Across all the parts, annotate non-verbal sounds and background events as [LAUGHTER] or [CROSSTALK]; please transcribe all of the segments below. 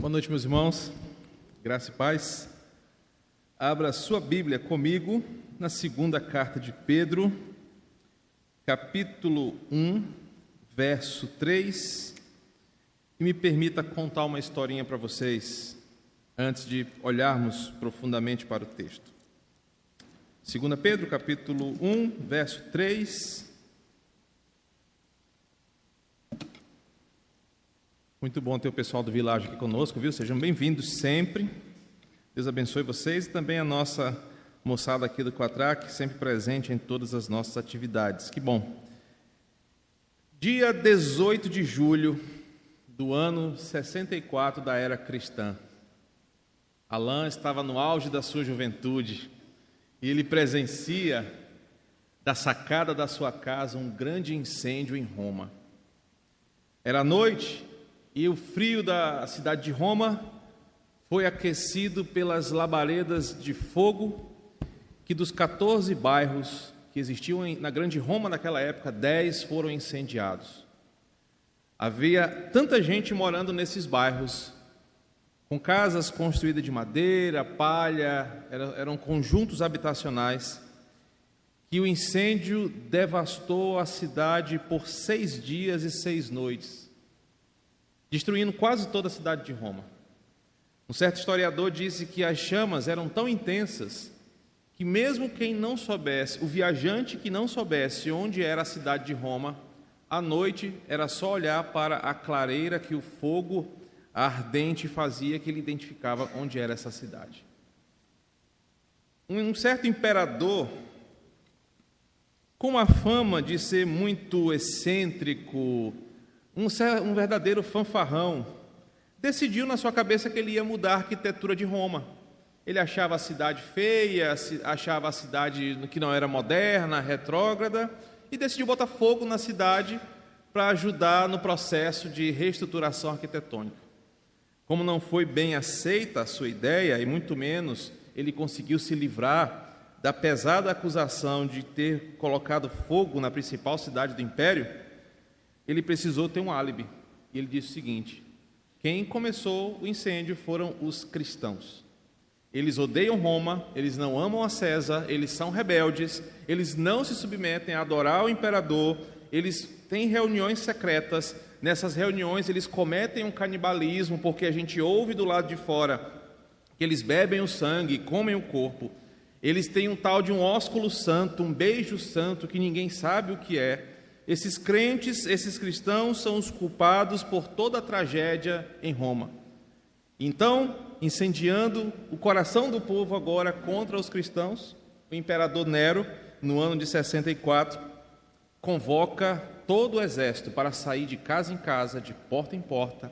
Boa noite, meus irmãos. Graça e paz. Abra sua Bíblia comigo na segunda carta de Pedro, capítulo 1, verso 3. E me permita contar uma historinha para vocês antes de olharmos profundamente para o texto. 2 Pedro, capítulo 1, verso 3. Muito bom ter o pessoal do Vilagem aqui conosco, viu? Sejam bem-vindos sempre. Deus abençoe vocês e também a nossa moçada aqui do Quatrac, sempre presente em todas as nossas atividades. Que bom. Dia 18 de julho do ano 64 da era cristã. Alain estava no auge da sua juventude e ele presencia da sacada da sua casa um grande incêndio em Roma. Era noite e o frio da cidade de Roma foi aquecido pelas labaredas de fogo que dos 14 bairros que existiam na grande Roma naquela época, 10 foram incendiados. Havia tanta gente morando nesses bairros, com casas construídas de madeira, palha, eram conjuntos habitacionais, que o incêndio devastou a cidade por seis dias e seis noites destruindo quase toda a cidade de Roma. Um certo historiador disse que as chamas eram tão intensas que, mesmo quem não soubesse, o viajante que não soubesse onde era a cidade de Roma, à noite era só olhar para a clareira que o fogo ardente fazia que ele identificava onde era essa cidade. Um certo imperador, com a fama de ser muito excêntrico, um, verdadeiro fanfarrão, decidiu na sua cabeça que ele ia mudar a arquitetura de Roma. Ele achava a cidade feia, achava a cidade que não era moderna, retrógrada, e decidiu botar fogo na cidade para ajudar no processo de reestruturação arquitetônica. Como não foi bem aceita a sua ideia, e muito menos ele conseguiu se livrar da pesada acusação de ter colocado fogo na principal cidade do império, ele precisou ter um álibi. E ele disse o seguinte: quem começou o incêndio foram os cristãos. Eles odeiam Roma, eles não amam a César, eles são rebeldes, eles não se submetem a adorar o imperador, eles têm reuniões secretas. Nessas reuniões eles cometem um canibalismo, porque a gente ouve do lado de fora que eles bebem o sangue, comem o corpo. Eles têm um tal de um ósculo santo, um beijo santo que ninguém sabe o que é. Esses crentes, esses cristãos são os culpados por toda a tragédia em Roma. Então, incendiando o coração do povo agora contra os cristãos, o imperador Nero, no ano de 64, convoca todo o exército para sair de casa em casa, de porta em porta,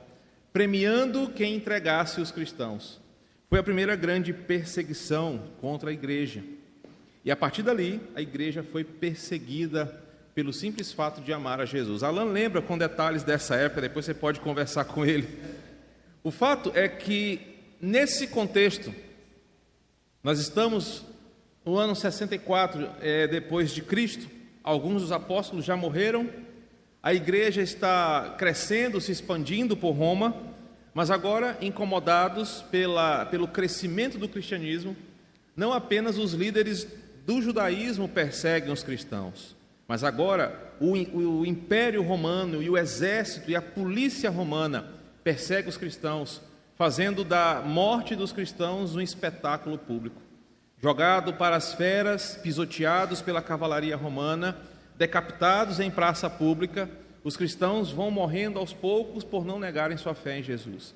premiando quem entregasse os cristãos. Foi a primeira grande perseguição contra a igreja. E a partir dali, a igreja foi perseguida pelo simples fato de amar a Jesus. Alan lembra com detalhes dessa época, depois você pode conversar com ele. O fato é que, nesse contexto, nós estamos no ano 64 é, depois de Cristo, alguns dos apóstolos já morreram, a igreja está crescendo, se expandindo por Roma, mas agora incomodados pela, pelo crescimento do cristianismo, não apenas os líderes do judaísmo perseguem os cristãos, mas agora o, o, Império Romano e o exército e a polícia romana perseguem os cristãos, fazendo da morte dos cristãos um espetáculo público. Jogado para as feras, pisoteados pela cavalaria romana, decapitados em praça pública, os cristãos vão morrendo aos poucos por não negarem sua fé em Jesus.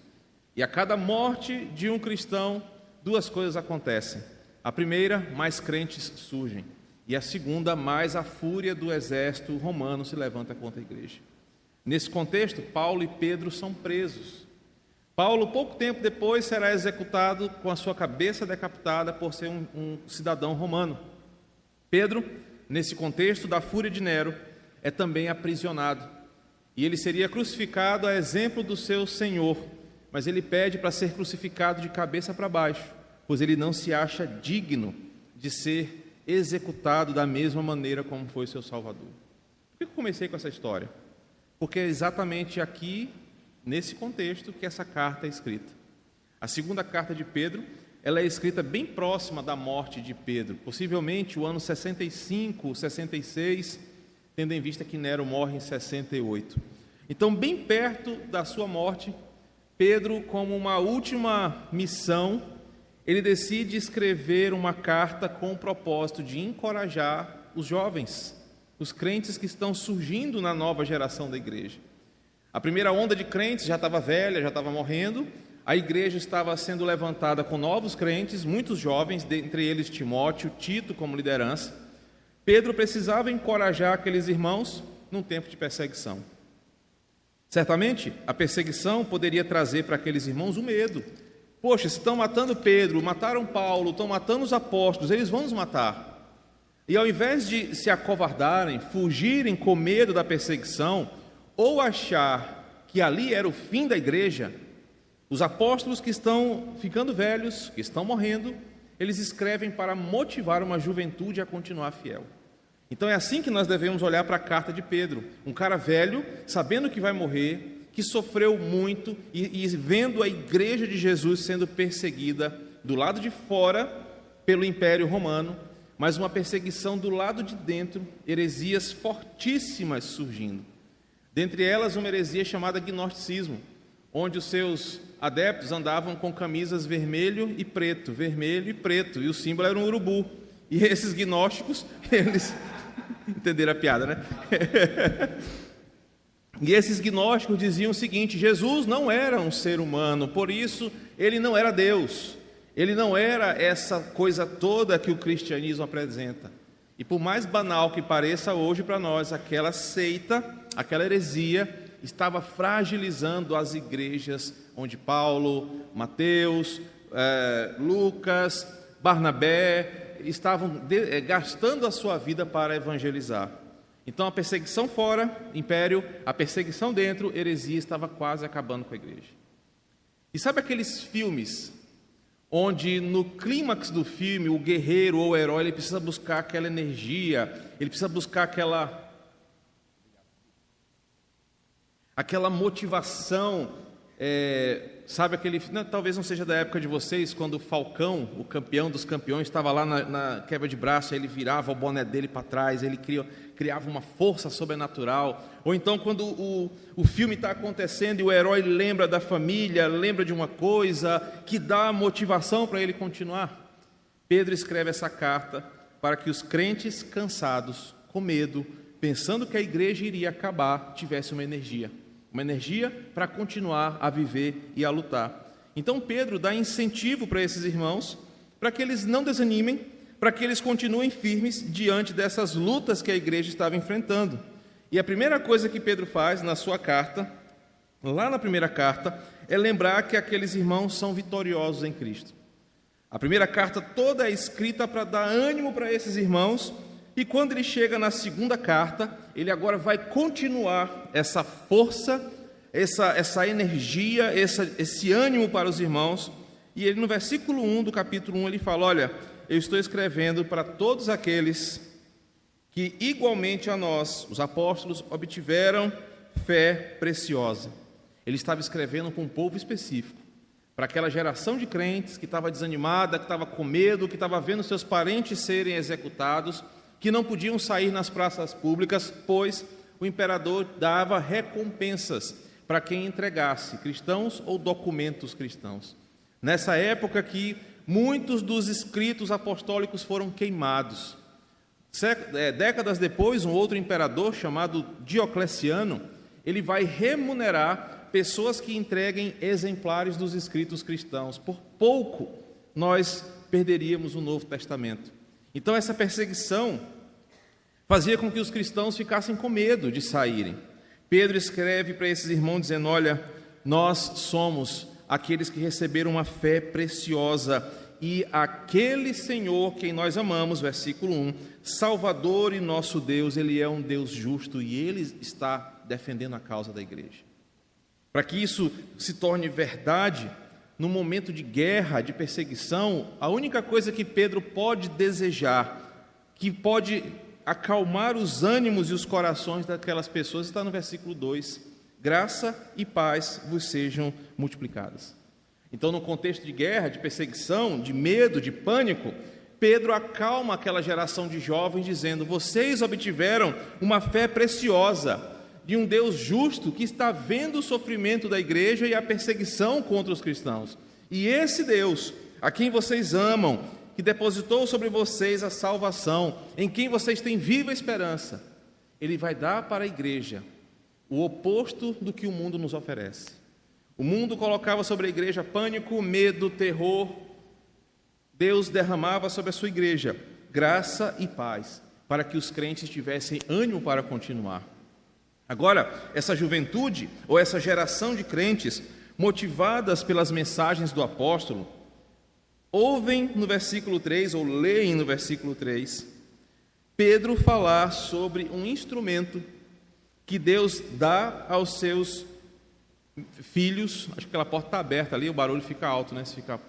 E a cada morte de um cristão, duas coisas acontecem. A primeira, mais crentes surgem. E a segunda, mais a fúria do exército romano se levanta contra a igreja. Nesse contexto, Paulo e Pedro são presos. Paulo, pouco tempo depois, será executado com a sua cabeça decapitada por ser um, um cidadão romano. Pedro, nesse contexto da fúria de Nero, é também aprisionado. E ele seria crucificado a exemplo do seu Senhor, mas ele pede para ser crucificado de cabeça para baixo, pois ele não se acha digno de ser executado da mesma maneira como foi seu Salvador. Por que eu comecei com essa história? Porque é exatamente aqui, nesse contexto, que essa carta é escrita. A segunda carta de Pedro, ela é escrita bem próxima da morte de Pedro, possivelmente o ano 65, 66, tendo em vista que Nero morre em 68. Então, bem perto da sua morte, Pedro, como uma última missão, ele decide escrever uma carta com o propósito de encorajar os jovens, os crentes que estão surgindo na nova geração da igreja. A primeira onda de crentes já estava velha, já estava morrendo, a igreja estava sendo levantada com novos crentes, muitos jovens, dentre eles Timóteo, Tito como liderança. Pedro precisava encorajar aqueles irmãos num tempo de perseguição. Certamente, a perseguição poderia trazer para aqueles irmãos o medo. Poxa, estão matando Pedro, mataram Paulo, estão matando os apóstolos, eles vão nos matar. E ao invés de se acovardarem, fugirem com medo da perseguição, ou achar que ali era o fim da igreja, os apóstolos que estão ficando velhos, que estão morrendo, eles escrevem para motivar uma juventude a continuar fiel. Então é assim que nós devemos olhar para a carta de Pedro. Um cara velho, sabendo que vai morrer, que sofreu muito e, e vendo a igreja de Jesus sendo perseguida do lado de fora pelo Império Romano, mas uma perseguição do lado de dentro, heresias fortíssimas surgindo. Dentre elas, uma heresia chamada gnosticismo, onde os seus adeptos andavam com camisas vermelho e preto, vermelho e preto, e o símbolo era um urubu. E esses gnósticos, [LAUGHS] eles entenderam a piada, né? [LAUGHS] e esses gnósticos diziam o seguinte: Jesus não era um ser humano, por isso ele não era Deus. Ele não era essa coisa toda que o cristianismo apresenta. E por mais banal que pareça hoje para nós, aquela seita, aquela heresia, estava fragilizando as igrejas onde Paulo, Mateus, eh, Lucas, Barnabé estavam de, eh, gastando a sua vida para evangelizar. Então a perseguição fora, império, a perseguição dentro, heresia estava quase acabando com a igreja. E sabe aqueles filmes onde no clímax do filme o guerreiro ou o herói ele precisa buscar aquela energia, ele precisa buscar aquela aquela motivação, é, sabe aquele, não, talvez não seja da época de vocês, quando o Falcão, o campeão dos campeões, estava lá na, na quebra de braço, ele virava o boné dele para trás, ele criou, criava uma força sobrenatural. Ou então, quando o, o filme está acontecendo e o herói lembra da família, lembra de uma coisa que dá motivação para ele continuar. Pedro escreve essa carta para que os crentes cansados, com medo, pensando que a igreja iria acabar, tivessem uma energia. Uma energia para continuar a viver e a lutar. Então, Pedro dá incentivo para esses irmãos, para que eles não desanimem, para que eles continuem firmes diante dessas lutas que a igreja estava enfrentando. E a primeira coisa que Pedro faz na sua carta, lá na primeira carta, é lembrar que aqueles irmãos são vitoriosos em Cristo. A primeira carta toda é escrita para dar ânimo para esses irmãos, e quando ele chega na segunda carta, ele agora vai continuar essa força, essa, essa energia, essa, esse ânimo para os irmãos. E ele, no versículo 1 do capítulo 1, ele fala: Olha, eu estou escrevendo para todos aqueles que, igualmente a nós, os apóstolos, obtiveram fé preciosa. Ele estava escrevendo para um povo específico, para aquela geração de crentes que estava desanimada, que estava com medo, que estava vendo seus parentes serem executados, que não podiam sair nas praças públicas, pois o imperador dava recompensas para quem entregasse cristãos ou documentos cristãos. Nessa época que muitos dos escritos apostólicos foram queimados. É, décadas depois, um outro imperador chamado Diocleciano, ele vai remunerar pessoas que entreguem exemplares dos escritos cristãos. Por pouco nós perderíamos o Novo Testamento. Então essa perseguição fazia com que os cristãos ficassem com medo de saírem. Pedro escreve para esses irmãos dizendo: "Olha, nós somos aqueles que receberam uma fé preciosa e aquele Senhor quem nós amamos, versículo 1, Salvador e nosso Deus, ele é um Deus justo e ele está defendendo a causa da igreja. Para que isso se torne verdade, no momento de guerra, de perseguição, a única coisa que Pedro pode desejar, que pode acalmar os ânimos e os corações daquelas pessoas, está no versículo 2: graça e paz vos sejam multiplicadas. Então, no contexto de guerra, de perseguição, de medo, de pânico, Pedro acalma aquela geração de jovens, dizendo: Vocês obtiveram uma fé preciosa de um Deus justo que está vendo o sofrimento da igreja e a perseguição contra os cristãos. E esse Deus, a quem vocês amam, que depositou sobre vocês a salvação, em quem vocês têm viva esperança, ele vai dar para a igreja o oposto do que o mundo nos oferece. O mundo colocava sobre a igreja pânico, medo, terror, Deus derramava sobre a sua igreja graça e paz, para que os crentes tivessem ânimo para continuar. Agora, essa juventude, ou essa geração de crentes, motivadas pelas mensagens do apóstolo, ouvem no versículo 3, ou leem no versículo 3, Pedro falar sobre um instrumento que Deus dá aos seus filhos. Acho que aquela porta está aberta ali, o barulho fica alto, né? Se fica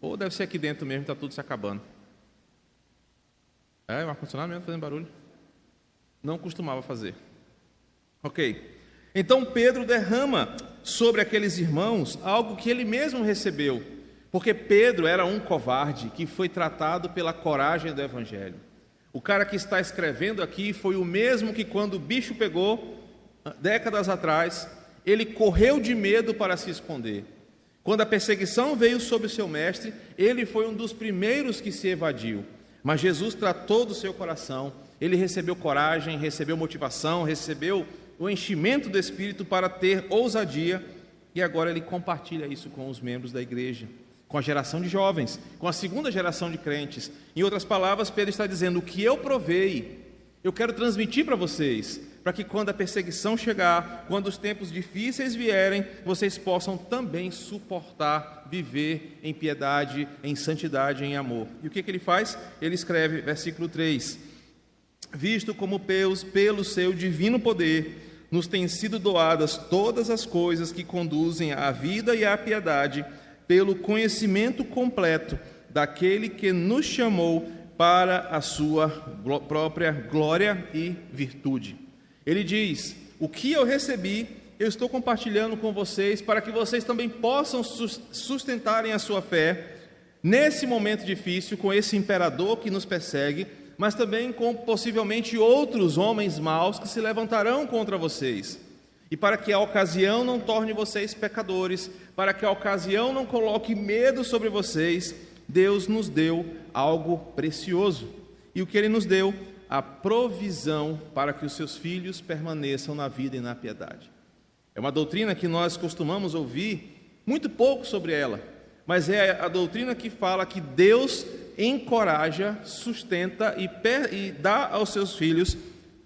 ou deve ser aqui dentro mesmo, está tudo se acabando. É, o ar-condicionado mesmo fazendo barulho. Não costumava fazer. Ok. Então Pedro derrama sobre aqueles irmãos algo que ele mesmo recebeu. Porque Pedro era um covarde que foi tratado pela coragem do Evangelho. O cara que está escrevendo aqui foi o mesmo que, quando o bicho pegou, décadas atrás, ele correu de medo para se esconder. Quando a perseguição veio sobre o seu mestre, ele foi um dos primeiros que se evadiu. Mas Jesus tratou do seu coração, ele recebeu coragem, recebeu motivação, recebeu o enchimento do Espírito para ter ousadia, e agora ele compartilha isso com os membros da igreja, com a geração de jovens, com a segunda geração de crentes. Em outras palavras, Pedro está dizendo: o que eu provei, eu quero transmitir para vocês, para que quando a perseguição chegar, quando os tempos difíceis vierem, vocês possam também suportar, viver em piedade, em santidade, em amor. E o que, que ele faz? Ele escreve, versículo 3: Visto como pelos, pelo seu divino poder nos têm sido doadas todas as coisas que conduzem à vida e à piedade, pelo conhecimento completo daquele que nos chamou para a sua própria glória e virtude. Ele diz: O que eu recebi, eu estou compartilhando com vocês para que vocês também possam sustentarem a sua fé nesse momento difícil com esse imperador que nos persegue, mas também com possivelmente outros homens maus que se levantarão contra vocês. E para que a ocasião não torne vocês pecadores, para que a ocasião não coloque medo sobre vocês, Deus nos deu algo precioso. E o que ele nos deu a provisão para que os seus filhos permaneçam na vida e na piedade. É uma doutrina que nós costumamos ouvir muito pouco sobre ela, mas é a doutrina que fala que Deus encoraja, sustenta e, e dá aos seus filhos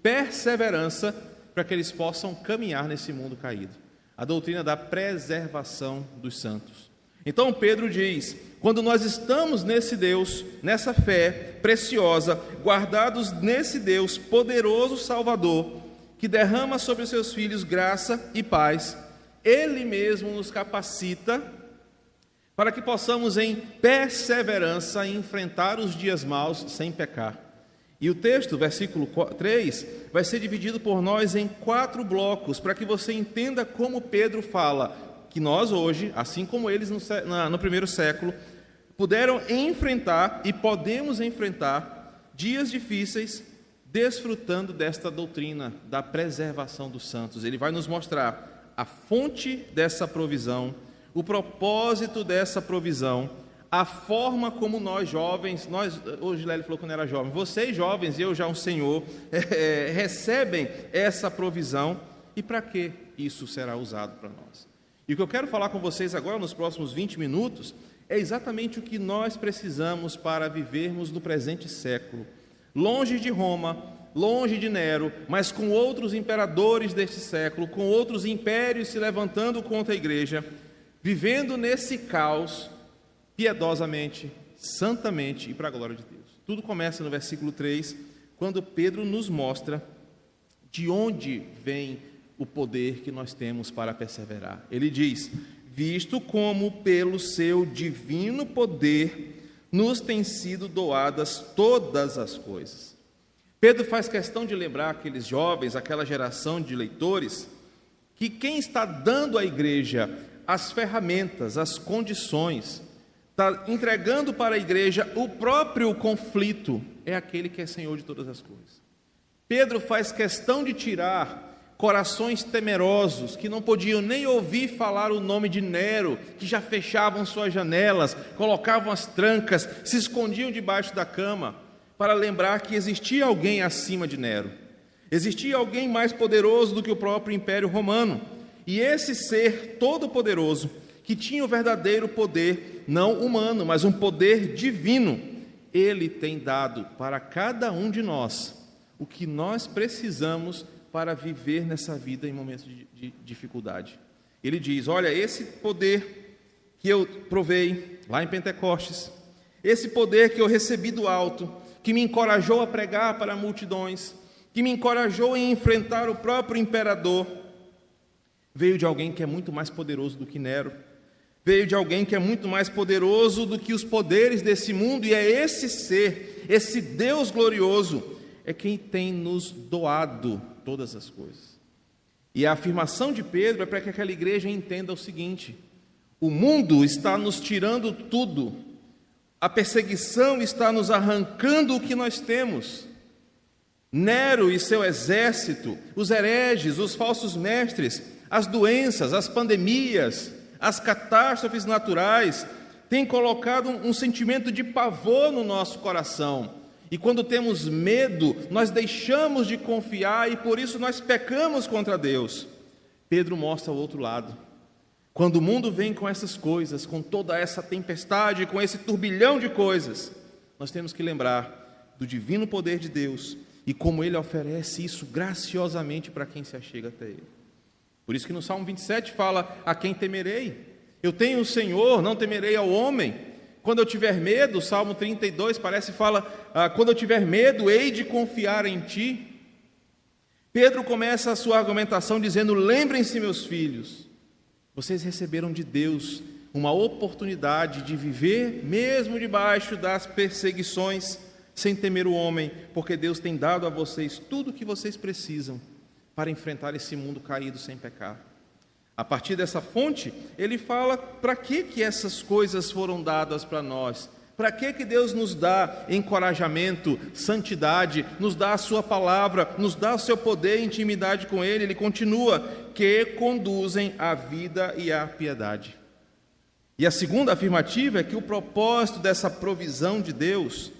perseverança para que eles possam caminhar nesse mundo caído. A doutrina da preservação dos santos. Então Pedro diz: quando nós estamos nesse Deus, nessa fé preciosa, guardados nesse Deus poderoso Salvador, que derrama sobre os seus filhos graça e paz, Ele mesmo nos capacita para que possamos, em perseverança, enfrentar os dias maus sem pecar. E o texto, versículo 3, vai ser dividido por nós em quatro blocos, para que você entenda como Pedro fala que nós hoje, assim como eles no, no primeiro século, puderam enfrentar e podemos enfrentar dias difíceis desfrutando desta doutrina da preservação dos santos. Ele vai nos mostrar a fonte dessa provisão, o propósito dessa provisão, a forma como nós jovens, nós, hoje Lélio falou quando era jovem, vocês jovens, eu já um senhor, [LAUGHS] é, recebem essa provisão e para que isso será usado para nós. E o que eu quero falar com vocês agora, nos próximos 20 minutos, é exatamente o que nós precisamos para vivermos no presente século. Longe de Roma, longe de Nero, mas com outros imperadores deste século, com outros impérios se levantando contra a igreja, vivendo nesse caos, piedosamente, santamente e para a glória de Deus. Tudo começa no versículo 3, quando Pedro nos mostra de onde vem o poder que nós temos para perseverar. Ele diz: Visto como pelo seu divino poder nos têm sido doadas todas as coisas. Pedro faz questão de lembrar aqueles jovens, aquela geração de leitores, que quem está dando à igreja as ferramentas, as condições, está entregando para a igreja o próprio conflito, é aquele que é Senhor de todas as coisas. Pedro faz questão de tirar corações temerosos, que não podiam nem ouvir falar o nome de Nero, que já fechavam suas janelas, colocavam as trancas, se escondiam debaixo da cama, para lembrar que existia alguém acima de Nero. Existia alguém mais poderoso do que o próprio Império Romano. E esse ser todo-poderoso, que tinha o verdadeiro poder, não humano, mas um poder divino, ele tem dado para cada um de nós o que nós precisamos para viver nessa vida em momentos de, de dificuldade. Ele diz: Olha, esse poder que eu provei lá em Pentecostes, esse poder que eu recebi do alto, que me encorajou a pregar para multidões, que me encorajou em enfrentar o próprio imperador, veio de alguém que é muito mais poderoso do que Nero, veio de alguém que é muito mais poderoso do que os poderes desse mundo, e é esse ser, esse Deus glorioso, é quem tem nos doado todas as coisas. E a afirmação de Pedro é para que aquela igreja entenda o seguinte: o mundo está nos tirando tudo, a perseguição está nos arrancando o que nós temos. Nero e seu exército, os hereges, os falsos mestres, as doenças, as pandemias, as catástrofes naturais, têm colocado um sentimento de pavor no nosso coração. E quando temos medo, nós deixamos de confiar e por isso nós pecamos contra Deus. Pedro mostra o outro lado. Quando o mundo vem com essas coisas, com toda essa tempestade, com esse turbilhão de coisas, nós temos que lembrar do divino poder de Deus e como ele oferece isso graciosamente para quem se achega até ele. Por isso que no Salmo 27 fala: A quem temerei? Eu tenho o Senhor, não temerei ao homem. Quando eu tiver medo, Salmo 32 parece fala, ah, quando eu tiver medo, hei de confiar em ti. Pedro começa a sua argumentação dizendo: Lembrem-se, meus filhos, vocês receberam de Deus uma oportunidade de viver mesmo debaixo das perseguições, sem temer o homem, porque Deus tem dado a vocês tudo o que vocês precisam para enfrentar esse mundo caído sem pecar. A partir dessa fonte, ele fala para que, que essas coisas foram dadas para nós. Para que, que Deus nos dá encorajamento, santidade, nos dá a Sua palavra, nos dá o seu poder e intimidade com Ele? Ele continua, que conduzem à vida e à piedade. E a segunda afirmativa é que o propósito dessa provisão de Deus,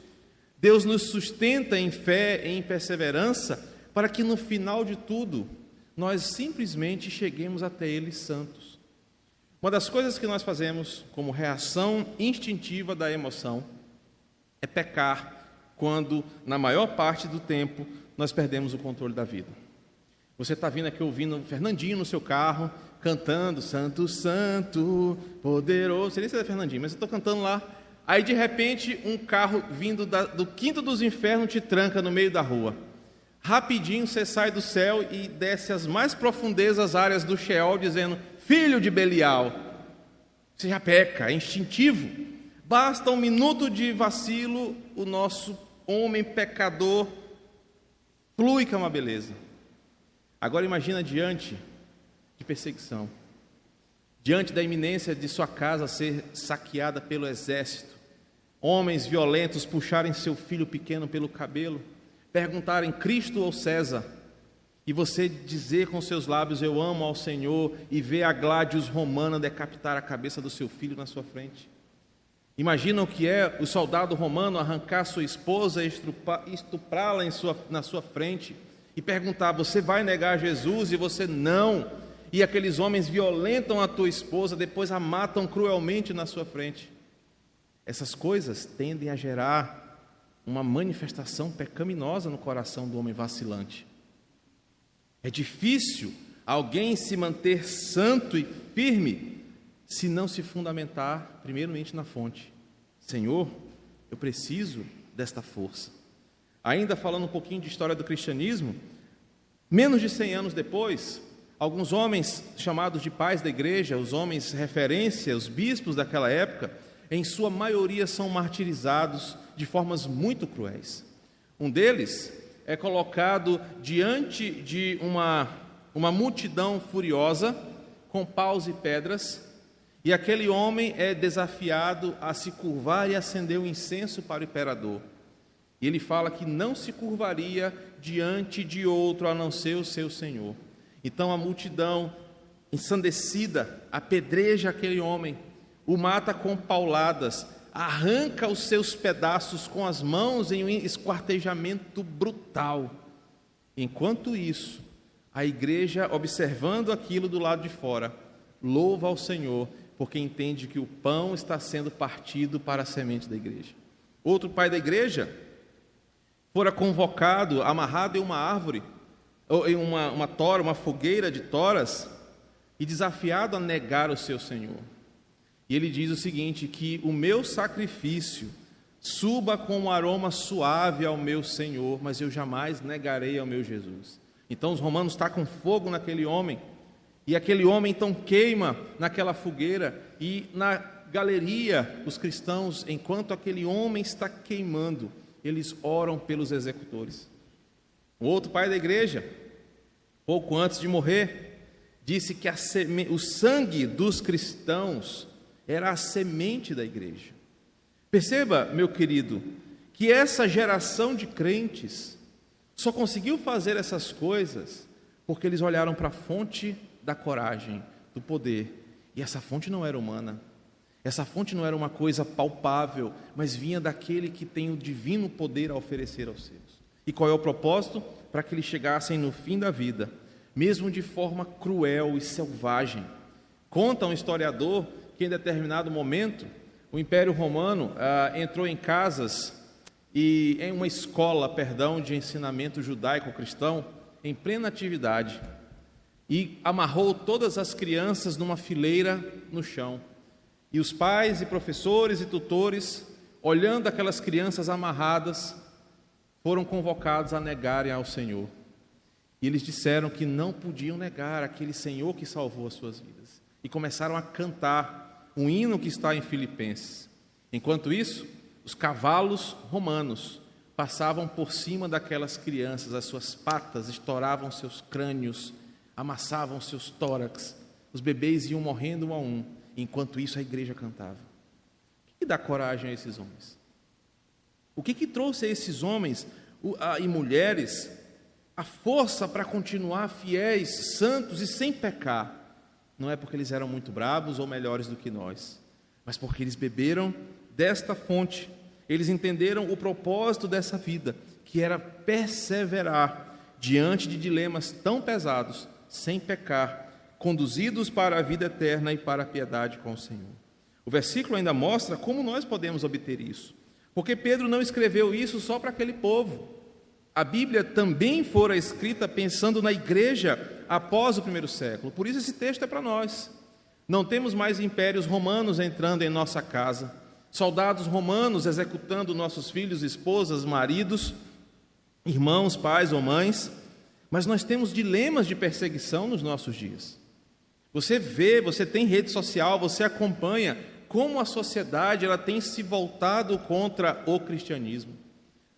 Deus nos sustenta em fé e em perseverança, para que no final de tudo nós simplesmente cheguemos até Ele santos. Uma das coisas que nós fazemos como reação instintiva da emoção é pecar quando, na maior parte do tempo, nós perdemos o controle da vida. Você está vindo aqui ouvindo Fernandinho no seu carro, cantando Santo, Santo, Poderoso. Seria se é Fernandinho, mas eu estou cantando lá. Aí, de repente, um carro vindo da, do quinto dos infernos te tranca no meio da rua. Rapidinho você sai do céu e desce às mais profundezas áreas do Sheol, dizendo: Filho de Belial. Você já peca, é instintivo. Basta um minuto de vacilo, o nosso homem pecador flui que é uma beleza. Agora imagina diante de perseguição, diante da iminência de sua casa ser saqueada pelo exército, homens violentos puxarem seu filho pequeno pelo cabelo perguntarem Cristo ou César, e você dizer com seus lábios eu amo ao Senhor e ver a Gladius romana decapitar a cabeça do seu filho na sua frente. Imagina o que é o soldado romano arrancar sua esposa e estuprá-la na sua frente e perguntar: Você vai negar Jesus? E você não. E aqueles homens violentam a tua esposa, depois a matam cruelmente na sua frente. Essas coisas tendem a gerar uma manifestação pecaminosa no coração do homem vacilante. É difícil alguém se manter santo e firme se não se fundamentar, primeiramente, na fonte. Senhor, eu preciso desta força. Ainda falando um pouquinho de história do cristianismo, menos de 100 anos depois, alguns homens chamados de pais da igreja, os homens referência, os bispos daquela época, em sua maioria são martirizados de formas muito cruéis. Um deles é colocado diante de uma, uma multidão furiosa, com paus e pedras, E aquele homem é desafiado a se curvar e acender o um incenso para o imperador. E ele fala que não se curvaria diante de outro a não ser o seu senhor. Então a multidão, ensandecida, apedreja aquele homem, o mata com pauladas, arranca os seus pedaços com as mãos em um esquartejamento brutal. Enquanto isso, a igreja, observando aquilo do lado de fora, louva ao Senhor, porque entende que o pão está sendo partido para a semente da igreja. Outro pai da igreja fora convocado, amarrado em uma árvore, ou em uma, uma tora, uma fogueira de toras, e desafiado a negar o seu Senhor. E ele diz o seguinte: que o meu sacrifício suba com um aroma suave ao meu Senhor, mas eu jamais negarei ao meu Jesus. Então os romanos tacam fogo naquele homem, e aquele homem então queima naquela fogueira, e na galeria, os cristãos, enquanto aquele homem está queimando, eles oram pelos executores. O outro pai da igreja, pouco antes de morrer, disse que seme... o sangue dos cristãos era a semente da igreja. Perceba, meu querido, que essa geração de crentes só conseguiu fazer essas coisas porque eles olharam para a fonte da coragem, do poder, e essa fonte não era humana. Essa fonte não era uma coisa palpável, mas vinha daquele que tem o divino poder a oferecer aos seus. E qual é o propósito? Para que eles chegassem no fim da vida, mesmo de forma cruel e selvagem. Conta um historiador que em determinado momento o Império Romano ah, entrou em casas e em uma escola, perdão, de ensinamento judaico-cristão em plena atividade e amarrou todas as crianças numa fileira no chão e os pais e professores e tutores, olhando aquelas crianças amarradas, foram convocados a negarem ao Senhor. E eles disseram que não podiam negar aquele Senhor que salvou as suas vidas. E começaram a cantar um hino que está em Filipenses. Enquanto isso, os cavalos romanos passavam por cima daquelas crianças, as suas patas estouravam seus crânios, amassavam seus tórax, os bebês iam morrendo um a um Enquanto isso, a igreja cantava. O que dá coragem a esses homens? O que, que trouxe a esses homens e mulheres a força para continuar fiéis, santos e sem pecar? Não é porque eles eram muito bravos ou melhores do que nós, mas porque eles beberam desta fonte. Eles entenderam o propósito dessa vida, que era perseverar diante de dilemas tão pesados, sem pecar, conduzidos para a vida eterna e para a piedade com o Senhor. O versículo ainda mostra como nós podemos obter isso. Porque Pedro não escreveu isso só para aquele povo. A Bíblia também fora escrita pensando na igreja após o primeiro século. Por isso esse texto é para nós. Não temos mais impérios romanos entrando em nossa casa, soldados romanos executando nossos filhos, esposas, maridos, irmãos, pais ou mães, mas nós temos dilemas de perseguição nos nossos dias. Você vê, você tem rede social, você acompanha como a sociedade ela tem se voltado contra o cristianismo.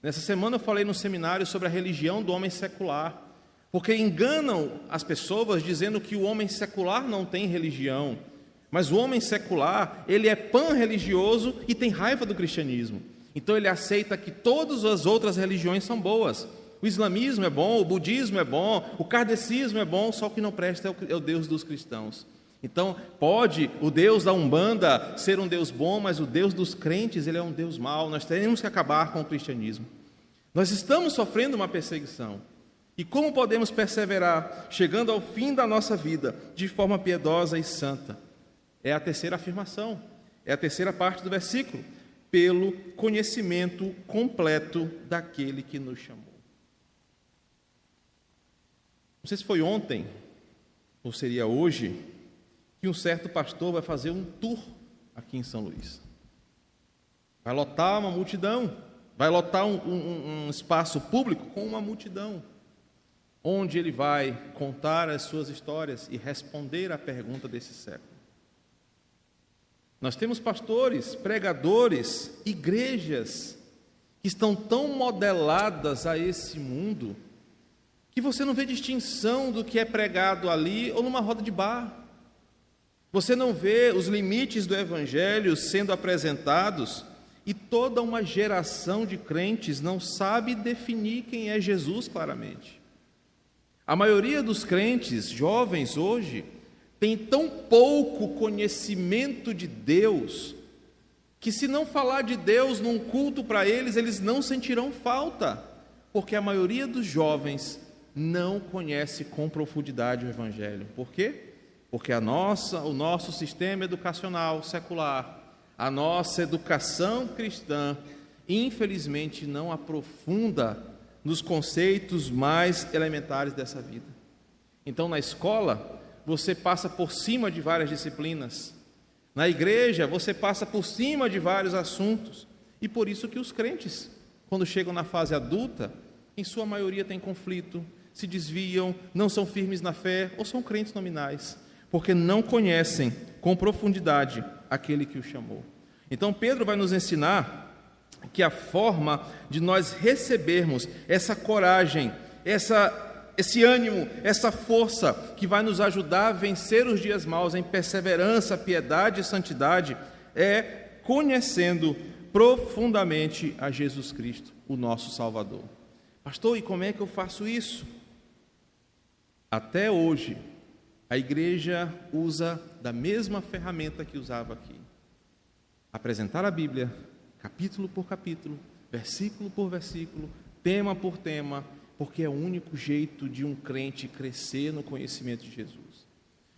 Nessa semana eu falei no seminário sobre a religião do homem secular, porque enganam as pessoas dizendo que o homem secular não tem religião, mas o homem secular, ele é pan-religioso e tem raiva do cristianismo. Então ele aceita que todas as outras religiões são boas. O islamismo é bom, o budismo é bom, o kardecismo é bom, só o que não presta é o Deus dos cristãos. Então, pode o Deus da Umbanda ser um Deus bom, mas o Deus dos crentes, ele é um Deus mau. Nós temos que acabar com o cristianismo. Nós estamos sofrendo uma perseguição. E como podemos perseverar, chegando ao fim da nossa vida, de forma piedosa e santa? É a terceira afirmação, é a terceira parte do versículo. Pelo conhecimento completo daquele que nos chamou. Não sei se foi ontem ou seria hoje que um certo pastor vai fazer um tour aqui em São Luís. Vai lotar uma multidão, vai lotar um, um, um espaço público com uma multidão, onde ele vai contar as suas histórias e responder à pergunta desse século. Nós temos pastores, pregadores, igrejas que estão tão modeladas a esse mundo que você não vê distinção do que é pregado ali ou numa roda de bar. Você não vê os limites do Evangelho sendo apresentados e toda uma geração de crentes não sabe definir quem é Jesus claramente. A maioria dos crentes jovens hoje tem tão pouco conhecimento de Deus que, se não falar de Deus num culto para eles, eles não sentirão falta, porque a maioria dos jovens não conhece com profundidade o Evangelho. Por quê? Porque a nossa, o nosso sistema educacional secular, a nossa educação cristã, infelizmente, não aprofunda nos conceitos mais elementares dessa vida. Então, na escola, você passa por cima de várias disciplinas. Na igreja, você passa por cima de vários assuntos. E por isso que os crentes, quando chegam na fase adulta, em sua maioria têm conflito, se desviam, não são firmes na fé ou são crentes nominais, porque não conhecem com profundidade aquele que o chamou. Então, Pedro vai nos ensinar que a forma de nós recebermos essa coragem, essa, esse ânimo, essa força que vai nos ajudar a vencer os dias maus em perseverança, piedade e santidade, é conhecendo profundamente a Jesus Cristo, o nosso Salvador. Pastor, e como é que eu faço isso? Até hoje, a igreja usa da mesma ferramenta que usava aqui. Apresentar a Bíblia, capítulo por capítulo, versículo por versículo, tema por tema, porque é o único jeito de um crente crescer no conhecimento de Jesus.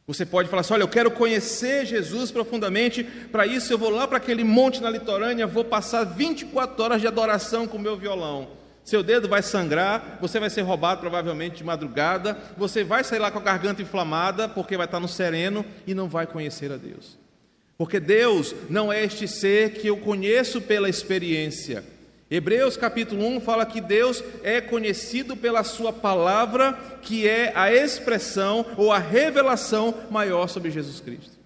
Você pode falar assim: olha, eu quero conhecer Jesus profundamente, para isso eu vou lá para aquele monte na litorânea, vou passar 24 horas de adoração com o meu violão. Seu dedo vai sangrar, você vai ser roubado provavelmente de madrugada, você vai sair lá com a garganta inflamada, porque vai estar no sereno e não vai conhecer a Deus. Porque Deus não é este ser que eu conheço pela experiência. Hebreus capítulo 1 fala que Deus é conhecido pela Sua palavra, que é a expressão ou a revelação maior sobre Jesus Cristo.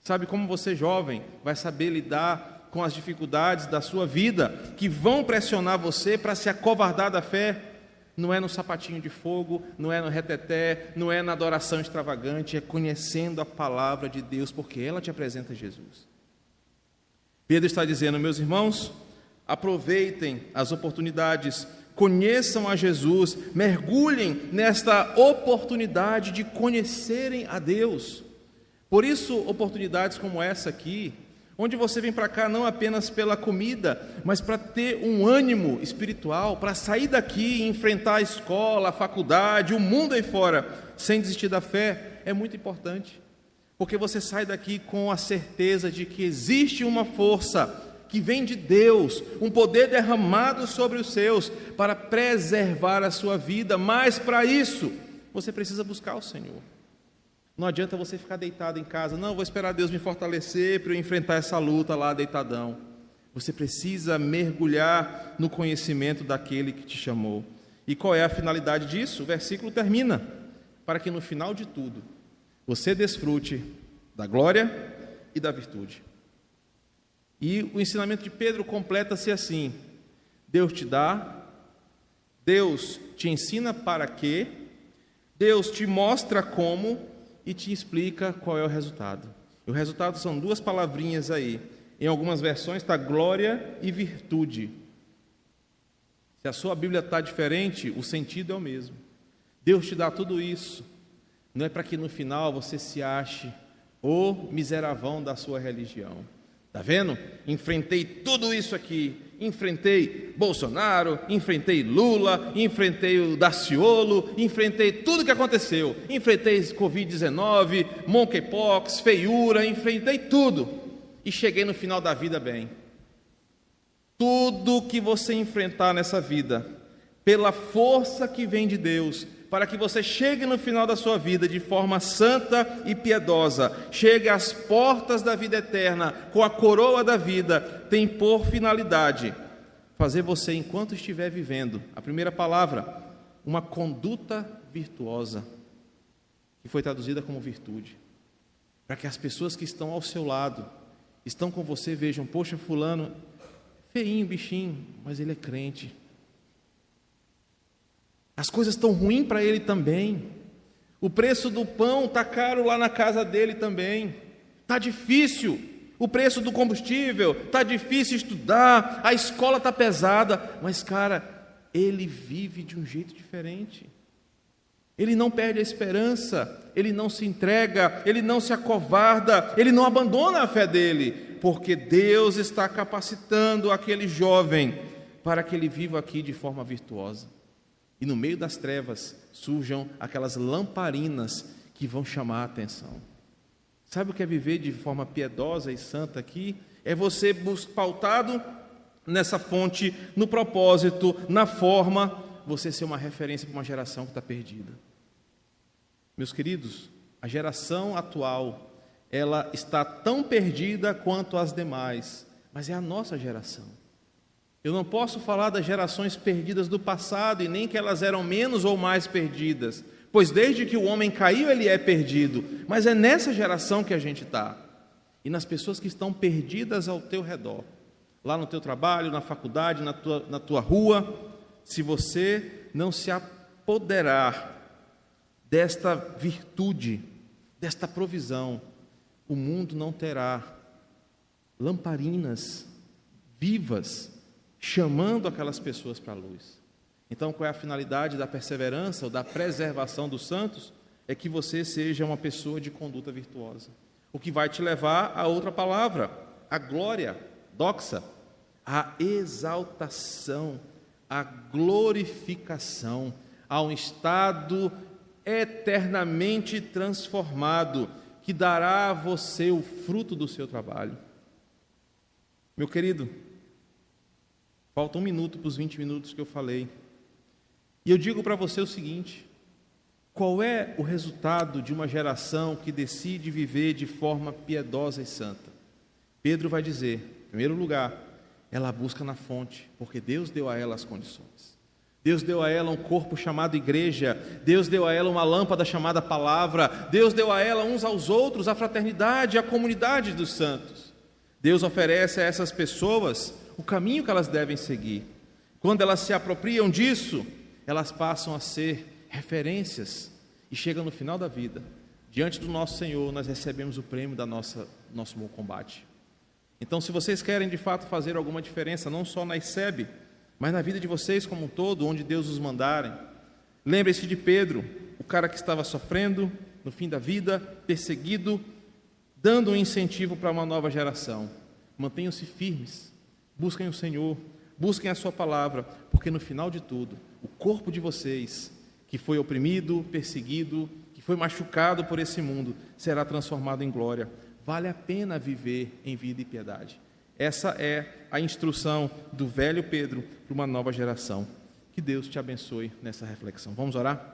Sabe como você, jovem, vai saber lidar com as dificuldades da sua vida que vão pressionar você para se acovardar da fé. Não é no sapatinho de fogo, não é no reteté, não é na adoração extravagante, é conhecendo a palavra de Deus, porque ela te apresenta Jesus. Pedro está dizendo, meus irmãos, aproveitem as oportunidades, conheçam a Jesus, mergulhem nesta oportunidade de conhecerem a Deus. Por isso, oportunidades como essa aqui, onde você vem para cá não apenas pela comida, mas para ter um ânimo espiritual, para sair daqui e enfrentar a escola, a faculdade, o mundo aí fora, sem desistir da fé, é muito importante. Porque você sai daqui com a certeza de que existe uma força que vem de Deus, um poder derramado sobre os seus para preservar a sua vida, mas para isso você precisa buscar o Senhor. Não adianta você ficar deitado em casa, não, vou esperar Deus me fortalecer para eu enfrentar essa luta lá deitadão. Você precisa mergulhar no conhecimento daquele que te chamou. E qual é a finalidade disso? O versículo termina: para que no final de tudo você desfrute da glória e da virtude. E o ensinamento de Pedro completa-se assim: Deus te dá, Deus te ensina para quê, Deus te mostra como, e te explica qual é o resultado. E o resultado são duas palavrinhas aí. Em algumas versões está glória e virtude. Se a sua Bíblia está diferente, o sentido é o mesmo. Deus te dá tudo isso. Não é para que no final você se ache o miseravão da sua religião. Está vendo? Enfrentei tudo isso aqui enfrentei Bolsonaro, enfrentei Lula, enfrentei o Daciolo, enfrentei tudo que aconteceu, enfrentei Covid-19, monkeypox, feiura, enfrentei tudo e cheguei no final da vida bem. Tudo que você enfrentar nessa vida, pela força que vem de Deus, para que você chegue no final da sua vida de forma santa e piedosa, chegue às portas da vida eterna com a coroa da vida, tem por finalidade fazer você, enquanto estiver vivendo, a primeira palavra, uma conduta virtuosa, que foi traduzida como virtude, para que as pessoas que estão ao seu lado, estão com você, vejam, poxa, fulano, feinho, bichinho, mas ele é crente. As coisas estão ruins para ele também. O preço do pão está caro lá na casa dele também. Está difícil o preço do combustível, está difícil estudar, a escola está pesada, mas, cara, ele vive de um jeito diferente. Ele não perde a esperança, ele não se entrega, ele não se acovarda, ele não abandona a fé dele, porque Deus está capacitando aquele jovem para que ele viva aqui de forma virtuosa. E no meio das trevas surjam aquelas lamparinas que vão chamar a atenção. Sabe o que é viver de forma piedosa e santa aqui? É você pautado nessa fonte, no propósito, na forma, você ser uma referência para uma geração que está perdida. Meus queridos, a geração atual, ela está tão perdida quanto as demais, mas é a nossa geração. Eu não posso falar das gerações perdidas do passado e nem que elas eram menos ou mais perdidas, pois desde que o homem caiu ele é perdido, mas é nessa geração que a gente está e nas pessoas que estão perdidas ao teu redor lá no teu trabalho, na faculdade, na tua, na tua rua, se você não se apoderar desta virtude, desta provisão, o mundo não terá lamparinas vivas chamando aquelas pessoas para a luz. Então, qual é a finalidade da perseverança ou da preservação dos santos? É que você seja uma pessoa de conduta virtuosa. O que vai te levar a outra palavra, a glória, doxa, a exaltação, a glorificação, a um estado eternamente transformado, que dará a você o fruto do seu trabalho. Meu querido, falta um minuto para os 20 minutos que eu falei. E eu digo para você o seguinte: qual é o resultado de uma geração que decide viver de forma piedosa e santa? Pedro vai dizer, em primeiro lugar, ela busca na fonte, porque Deus deu a ela as condições. Deus deu a ela um corpo chamado igreja, Deus deu a ela uma lâmpada chamada palavra, Deus deu a ela uns aos outros a fraternidade, a comunidade dos santos. Deus oferece a essas pessoas o caminho que elas devem seguir. Quando elas se apropriam disso, elas passam a ser referências e chegam no final da vida, diante do nosso Senhor, nós recebemos o prêmio da nossa nosso bom combate. Então, se vocês querem de fato fazer alguma diferença, não só na ICEB, mas na vida de vocês como um todo, onde Deus os mandarem, lembre-se de Pedro, o cara que estava sofrendo no fim da vida, perseguido, dando um incentivo para uma nova geração. Mantenham-se firmes, busquem o Senhor, busquem a Sua palavra, porque no final de tudo, o corpo de vocês, que foi oprimido, perseguido, que foi machucado por esse mundo, será transformado em glória vale a pena viver em vida e piedade. Essa é a instrução do velho Pedro para uma nova geração. Que Deus te abençoe nessa reflexão. Vamos orar?